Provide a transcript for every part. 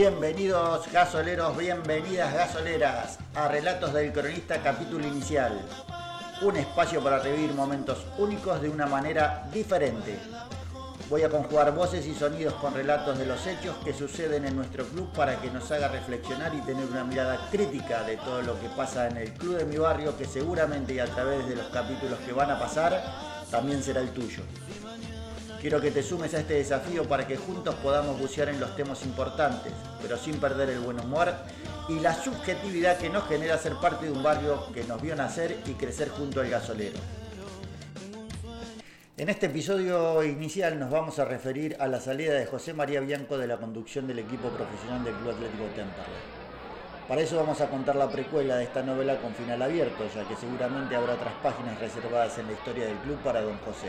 Bienvenidos gasoleros, bienvenidas gasoleras a Relatos del Cronista capítulo inicial. Un espacio para revivir momentos únicos de una manera diferente. Voy a conjugar voces y sonidos con relatos de los hechos que suceden en nuestro club para que nos haga reflexionar y tener una mirada crítica de todo lo que pasa en el club de mi barrio que seguramente y a través de los capítulos que van a pasar también será el tuyo. Quiero que te sumes a este desafío para que juntos podamos bucear en los temas importantes, pero sin perder el buen humor y la subjetividad que nos genera ser parte de un barrio que nos vio nacer y crecer junto al gasolero. En este episodio inicial nos vamos a referir a la salida de José María Bianco de la conducción del equipo profesional del Club Atlético Temperley. Para eso vamos a contar la precuela de esta novela con final abierto, ya que seguramente habrá otras páginas reservadas en la historia del club para don José.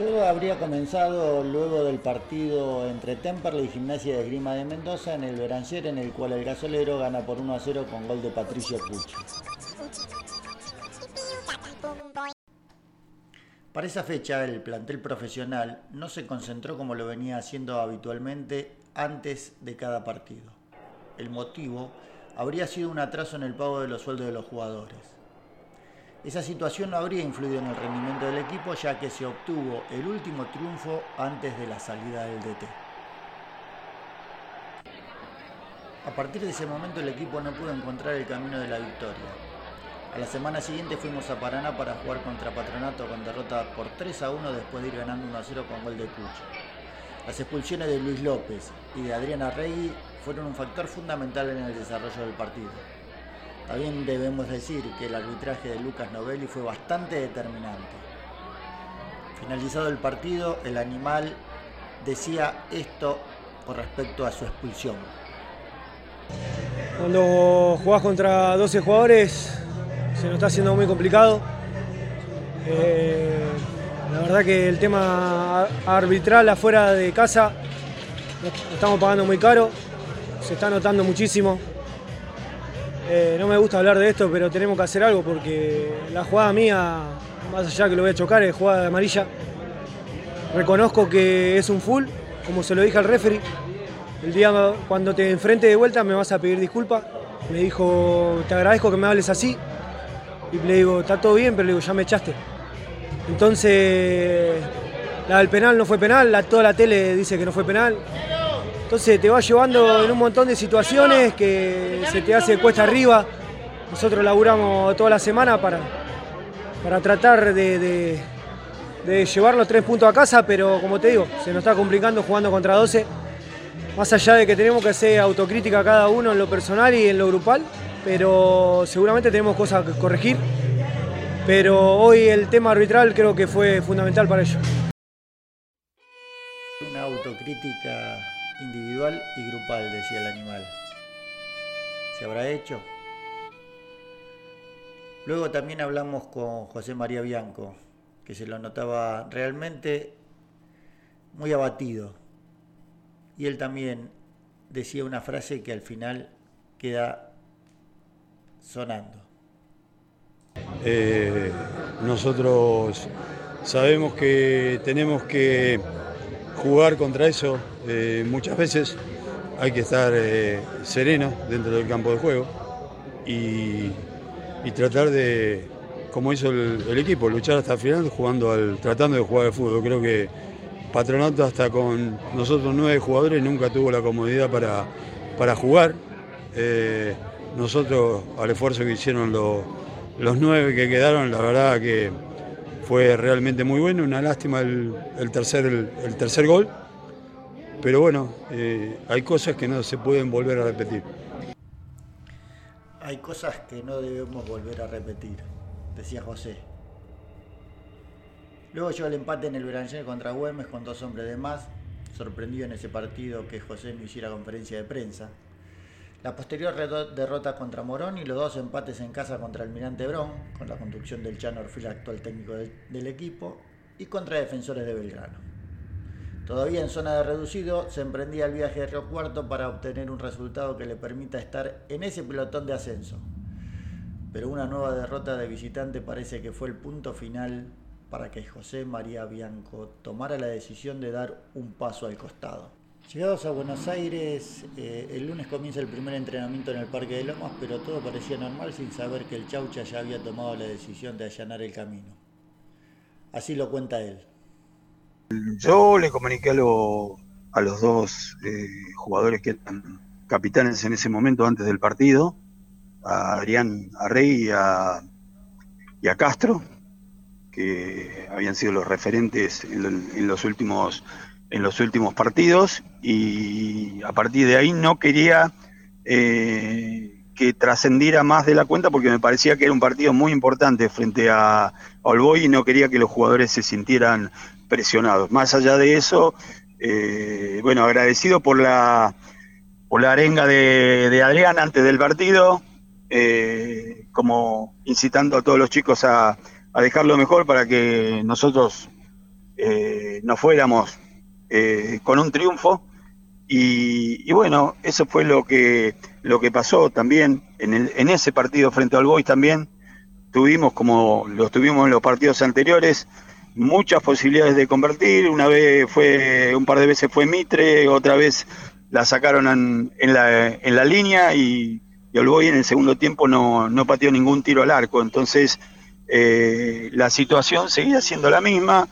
Todo habría comenzado luego del partido entre Temperley y Gimnasia de Grima de Mendoza en el Beranger, en el cual el gasolero gana por 1 a 0 con gol de Patricio Pucci. Para esa fecha, el plantel profesional no se concentró como lo venía haciendo habitualmente antes de cada partido. El motivo habría sido un atraso en el pago de los sueldos de los jugadores. Esa situación no habría influido en el rendimiento del equipo ya que se obtuvo el último triunfo antes de la salida del DT. A partir de ese momento el equipo no pudo encontrar el camino de la victoria. A la semana siguiente fuimos a Paraná para jugar contra Patronato con derrota por 3 a 1 después de ir ganando 1 a 0 con gol de Cucho. Las expulsiones de Luis López y de Adriana Rey fueron un factor fundamental en el desarrollo del partido. También debemos decir que el arbitraje de Lucas Novelli fue bastante determinante. Finalizado el partido, el animal decía esto con respecto a su expulsión. Cuando jugás contra 12 jugadores, se nos está haciendo muy complicado. Eh, la verdad que el tema arbitral afuera de casa lo estamos pagando muy caro, se está notando muchísimo. Eh, no me gusta hablar de esto, pero tenemos que hacer algo porque la jugada mía, más allá que lo voy a chocar, es jugada de amarilla. Reconozco que es un full, como se lo dije al referee. El día cuando te enfrente de vuelta me vas a pedir disculpas. Me dijo, te agradezco que me hables así, y le digo, está todo bien, pero le digo, ya me echaste. Entonces, la del penal no fue penal, la, toda la tele dice que no fue penal. Entonces te va llevando en un montón de situaciones que se te hace cuesta arriba. Nosotros laburamos toda la semana para, para tratar de, de llevar los tres puntos a casa, pero como te digo, se nos está complicando jugando contra 12. Más allá de que tenemos que hacer autocrítica cada uno en lo personal y en lo grupal, pero seguramente tenemos cosas que corregir. Pero hoy el tema arbitral creo que fue fundamental para ello. Una autocrítica individual y grupal, decía el animal. ¿Se habrá hecho? Luego también hablamos con José María Bianco, que se lo notaba realmente muy abatido. Y él también decía una frase que al final queda sonando. Eh, nosotros sabemos que tenemos que jugar contra eso. Eh, muchas veces hay que estar eh, sereno dentro del campo de juego y, tratar de, como hizo el, equipo, luchar hasta el final jugando al, tratando de jugar al fútbol. Creo que Patronato hasta con nosotros nueve jugadores nunca tuvo la comodidad para, para jugar nosotros al esfuerzo que hicieron los, nueve que quedaron, la verdad que fue realmente muy bueno, una lástima el, tercer, el, tercer gol, pero bueno, eh, hay cosas que no se pueden volver a repetir. Hay cosas que no debemos volver a repetir, decía José. Luego llegó el empate en el Beranger contra Güemes con dos hombres de más, sorprendido en ese partido que José no hiciera conferencia de prensa. La posterior derrota contra Morón y los dos empates en casa contra Almirante Brón, con la conducción del Chano Orfil, actual técnico del, equipo, y contra Defensores de Belgrano. Todavía en zona de reducido, se emprendía el viaje de Río Cuarto para obtener un resultado que le permita estar en ese pelotón de ascenso. Pero una nueva derrota de visitante parece que fue el punto final para que José María Bianco tomara la decisión de dar un paso al costado. Llegados a Buenos Aires, eh, el lunes comienza el primer entrenamiento en el Parque de Lomas, pero todo parecía normal sin saber que el Chaucha ya había tomado la decisión de allanar el camino. Así lo cuenta él. Yo le comuniqué a, los dos eh, jugadores que eran capitanes en ese momento antes del partido, a Adrián Arrey y a, y a Castro, que habían sido los referentes en, los últimos en los últimos partidos y a partir de ahí no quería eh, que trascendiera más de la cuenta porque me parecía que era un partido muy importante frente a, Olboy y no quería que los jugadores se sintieran presionados. Más allá de eso, eh, bueno, agradecido por la, por la arenga de, Adrián antes del partido, eh, como incitando a todos los chicos a, a dejarlo mejor para que nosotros eh, nos fuéramos eh, con un triunfo. Y, bueno, eso fue lo que, lo que pasó también en, el, en ese partido frente al Boys también. Tuvimos, como lo tuvimos en los partidos anteriores, muchas posibilidades de convertir. Una vez fue, un par de veces fue Mitre, otra vez la sacaron en, en, la, en la línea y, y Olboy en el segundo tiempo no, no pateó ningún tiro al arco. Entonces, eh, la situación seguía siendo la misma.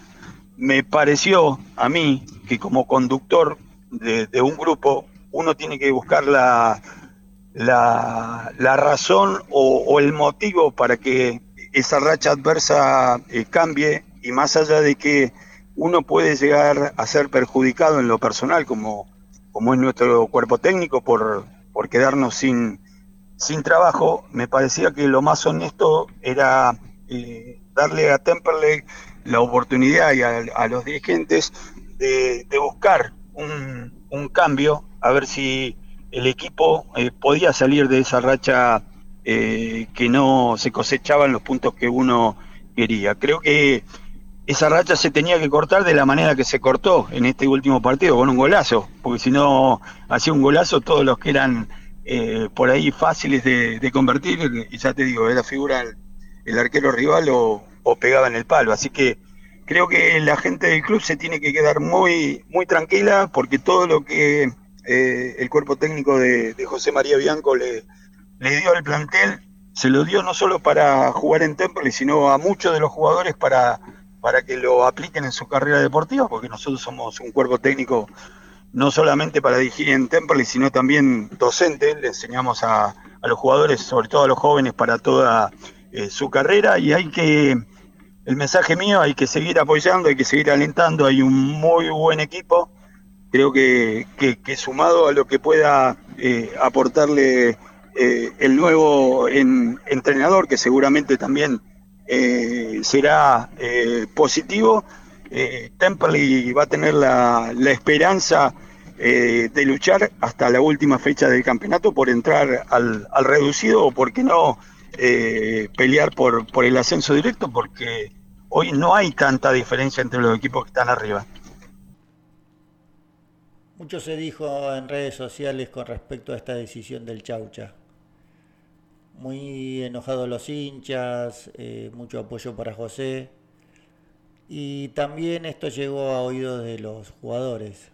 Me pareció a mí que como conductor de, un grupo uno tiene que buscar la, la, razón o, el motivo para que esa racha adversa eh, cambie. Y más allá de que uno puede llegar a ser perjudicado en lo personal como, como es nuestro cuerpo técnico por, por quedarnos sin, sin trabajo, me parecía que lo más honesto era darle a Temperley la oportunidad y a, los dirigentes de, buscar un, cambio, a ver si el equipo eh, podía salir de esa racha eh, que no se cosechaban los puntos que uno quería. Creo que esa racha se tenía que cortar de la manera que se cortó en este último partido, con un golazo, porque si no hacía un golazo todos los que eran eh, por ahí fáciles de, convertir, y ya te digo, era figura el arquero rival o, pegaba en el palo. Así que creo que la gente del club se tiene que quedar muy, muy tranquila porque todo lo que eh, el cuerpo técnico de, José María Bianco le, le dio al plantel, se lo dio no solo para jugar en Temple, sino a muchos de los jugadores para, para que lo apliquen en su carrera deportiva, porque nosotros somos un cuerpo técnico no solamente para dirigir en Temple, sino también docente, le enseñamos a, a los jugadores, sobre todo a los jóvenes, para toda eh, su carrera. Y hay que, el mensaje mío, hay que seguir apoyando, hay que seguir alentando, hay un muy buen equipo, creo que, que, sumado a lo que pueda eh, aportarle eh, el nuevo entrenador, que seguramente también será positivo, Temple va a tener la, la esperanza de luchar hasta la última fecha del campeonato por entrar al, al reducido o, por qué no, eh, pelear por, por el ascenso directo porque hoy no hay tanta diferencia entre los equipos que están arriba. Mucho se dijo en redes sociales con respecto a esta decisión del Chaucha. Muy enojados los hinchas, eh, mucho apoyo para José. Y también esto llegó a oídos de los jugadores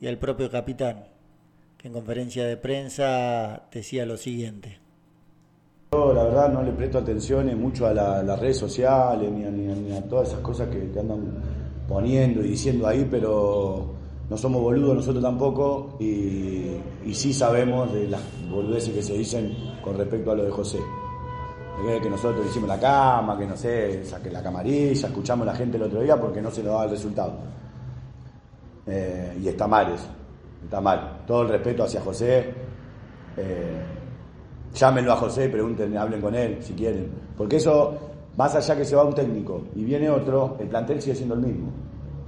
y al propio capitán, que en conferencia de prensa decía lo siguiente. Yo la verdad no le presto atención mucho a las redes sociales ni a, todas esas cosas que, andan poniendo y diciendo ahí, pero no somos boludos nosotros tampoco y, sí sabemos de las boludeces que se dicen con respecto a lo de José. Que nosotros hicimos la cama, que no sé, saqué la camarilla, escuchamos a la gente el otro día porque no se nos daba el resultado. Eh, y está mal eso, está mal. Todo el respeto hacia José. Eh, Llámenlo a José, pregunten, hablen con él si quieren. Porque eso, más allá que se va un técnico y viene otro, el plantel sigue siendo el mismo.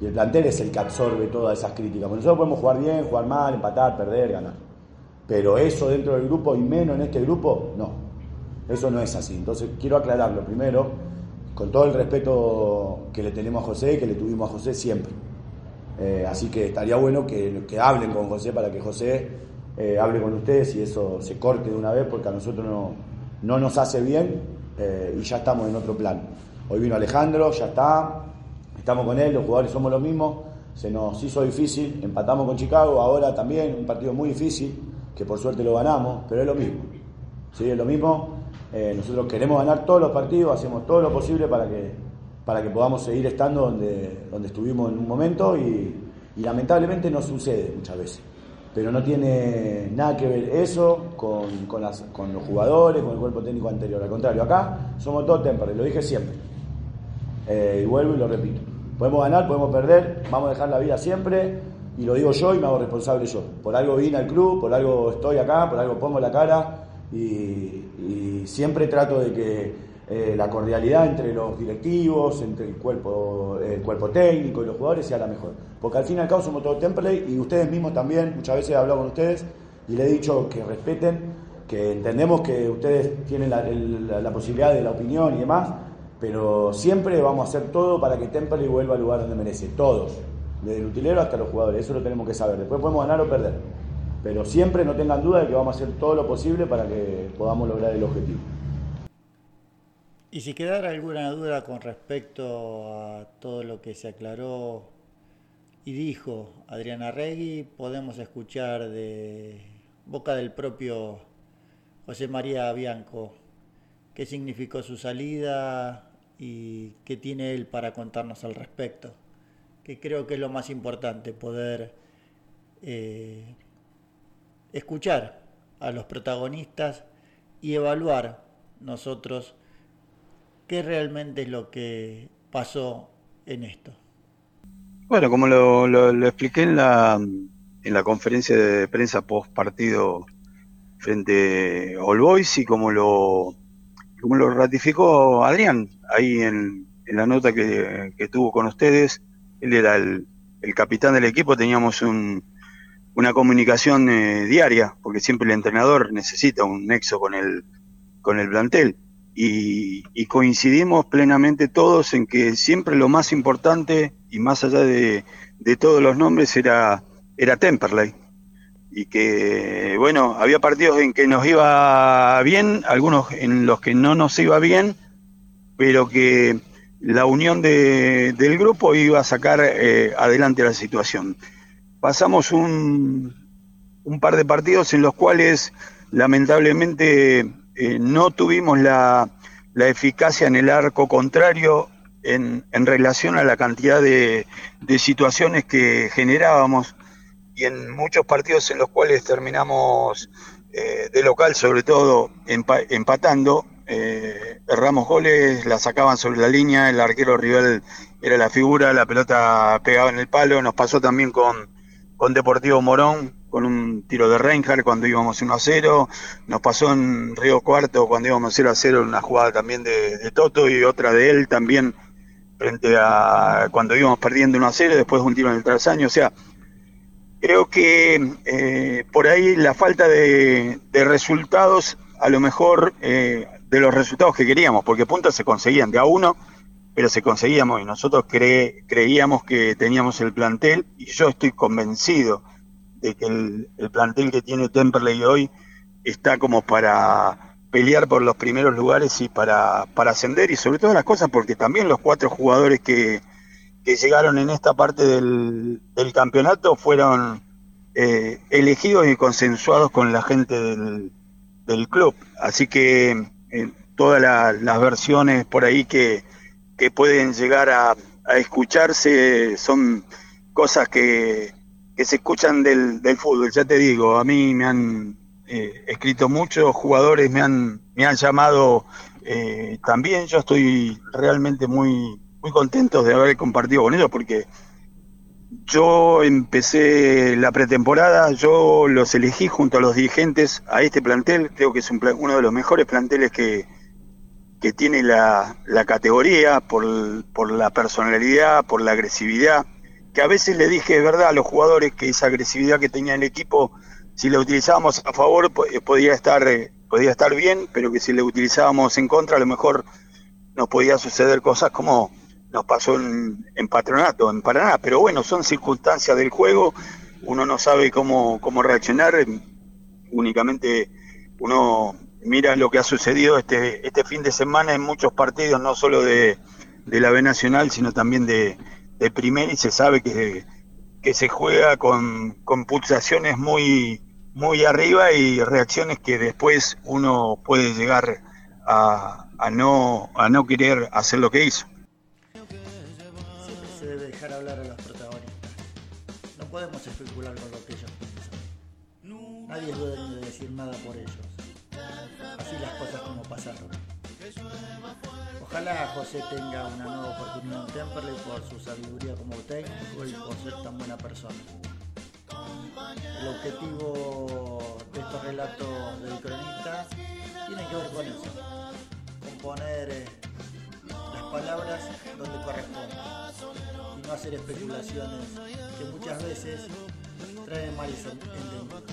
Y el plantel es el que absorbe todas esas críticas. nosotros podemos jugar bien, jugar mal, empatar, perder, ganar. Pero eso dentro del grupo y menos en este grupo, no. Eso no es así. Entonces quiero aclararlo primero, con todo el respeto que le tenemos a José y que le tuvimos a José siempre. Eh, así que estaría bueno que, que hablen con José para que José eh, hable con ustedes y eso se corte de una vez porque a nosotros no, no nos hace bien eh, y ya estamos en otro plan. Hoy vino Alejandro, ya está, estamos con él, los jugadores somos los mismos, se nos hizo difícil, empatamos con Chicago, ahora también un partido muy difícil, que por suerte lo ganamos, pero es lo mismo. ¿sí? Es lo mismo, eh, nosotros queremos ganar todos los partidos, hacemos todo lo posible para que, para que podamos seguir estando donde, donde estuvimos en un momento y, lamentablemente no sucede muchas veces. Pero no tiene nada que ver eso con, con, las, con los jugadores, con el cuerpo técnico anterior. Al contrario, acá somos todos tempranos, lo dije siempre. Eh, y vuelvo y lo repito. Podemos ganar, podemos perder, vamos a dejar la vida siempre, y lo digo yo y me hago responsable yo. Por algo vine al club, por algo estoy acá, por algo pongo la cara, y, siempre trato de que eh, la cordialidad entre los directivos, entre el cuerpo, el cuerpo técnico y los jugadores sea la mejor. Porque al fin y al cabo somos todo template y ustedes mismos también, muchas veces he hablado con ustedes y le he dicho que respeten, que entendemos que ustedes tienen la, la posibilidad de la opinión y demás, pero siempre vamos a hacer todo para que Temple vuelva al lugar donde merece, todos, desde el utilero hasta los jugadores, eso lo tenemos que saber. Después podemos ganar o perder, pero siempre no tengan duda de que vamos a hacer todo lo posible para que podamos lograr el objetivo. Y si quedara alguna duda con respecto a todo lo que se aclaró y dijo Adriana Regui, podemos escuchar de boca del propio José María Bianco qué significó su salida, y qué tiene él para contarnos al respecto, que creo que es lo más importante, poder eh, escuchar a los protagonistas y evaluar nosotros qué realmente es lo que pasó en esto. Bueno, como lo, expliqué en la, en la conferencia de prensa post partido frente a All Boys y como lo, como lo ratificó Adrián ahí en, la nota que, tuvo con ustedes, él era el, capitán del equipo, teníamos una comunicación eh, diaria, porque siempre el entrenador necesita un nexo con el, con el plantel. Y, coincidimos plenamente todos en que siempre lo más importante y más allá de, de todos los nombres era, era Temperley y que, bueno, había partidos en que nos iba bien, algunos en los que no nos iba bien, pero que la unión de, del grupo iba a sacar eh, adelante la situación. Pasamos un, un, par de partidos en los cuales lamentablemente eh, no tuvimos la, la, eficacia en el arco contrario en, en relación a la cantidad de, de situaciones que generábamos y en muchos partidos en los cuales terminamos eh, de local, sobre todo empatando, eh, erramos goles, la sacaban sobre la línea, el arquero rival era la figura, la pelota pegaba en el palo, nos pasó también con, con Deportivo Morón, con un tiro de Reinhardt cuando íbamos 1 a 0, nos pasó en Río Cuarto cuando íbamos 0 a 0 una jugada también de, de Toto y otra de él también frente a cuando íbamos perdiendo 1 a 0, después un tiro en el trasaño, o sea, Creo que eh, por ahí la falta de, resultados, a lo mejor eh, de los resultados que queríamos, porque puntos se conseguían de a uno, pero se conseguíamos y nosotros creíamos que teníamos el plantel y yo estoy convencido de que el, plantel que tiene Temperley hoy está como para pelear por los primeros lugares y para, para ascender y sobre todas las cosas porque también los cuatro jugadores que, que llegaron en esta parte del, campeonato fueron eh, elegidos y consensuados con la gente del, club. Así que eh, todas las versiones por ahí que, pueden llegar a, escucharse son cosas que, se escuchan del, fútbol. Ya te digo, a mí me han eh, escrito muchos jugadores, me han, me han llamado también. Yo estoy realmente muy muy contentos de haber compartido con ellos porque yo empecé la pretemporada, yo los elegí junto a los dirigentes a este plantel, creo que es uno de los mejores planteles que, que tiene la, la categoría por, por, la personalidad, por la agresividad, que a veces le dije, es verdad, a los jugadores que esa agresividad que tenía el equipo, si la utilizábamos a favor, podía estar, eh, podía estar bien, pero que si la utilizábamos en contra, a lo mejor nos podía suceder cosas como nos pasó en, Patronato, en Paraná, pero bueno, son circunstancias del juego, uno no sabe cómo, cómo reaccionar, únicamente uno mira lo que ha sucedido este, este fin de semana en muchos partidos, no solo de, la B Nacional, sino también de, de Primera, y se sabe que, que se juega con, con pulsaciones muy, muy arriba y reacciones que después uno puede llegar a, a, no, a no querer hacer lo que hizo. Siempre se debe dejar hablar a los protagonistas. No podemos especular con lo que ellos piensan. Nadie es dueño de decir nada por ellos. Así las cosas como pasaron. Ojalá José tenga una nueva oportunidad en Temperley por su sabiduría como técnico y por ser tan buena persona. El objetivo de estos relatos del cronista tiene que ver con eso, con poner eh, las palabras donde corresponden y no hacer especulaciones que muchas veces traen males entendidos.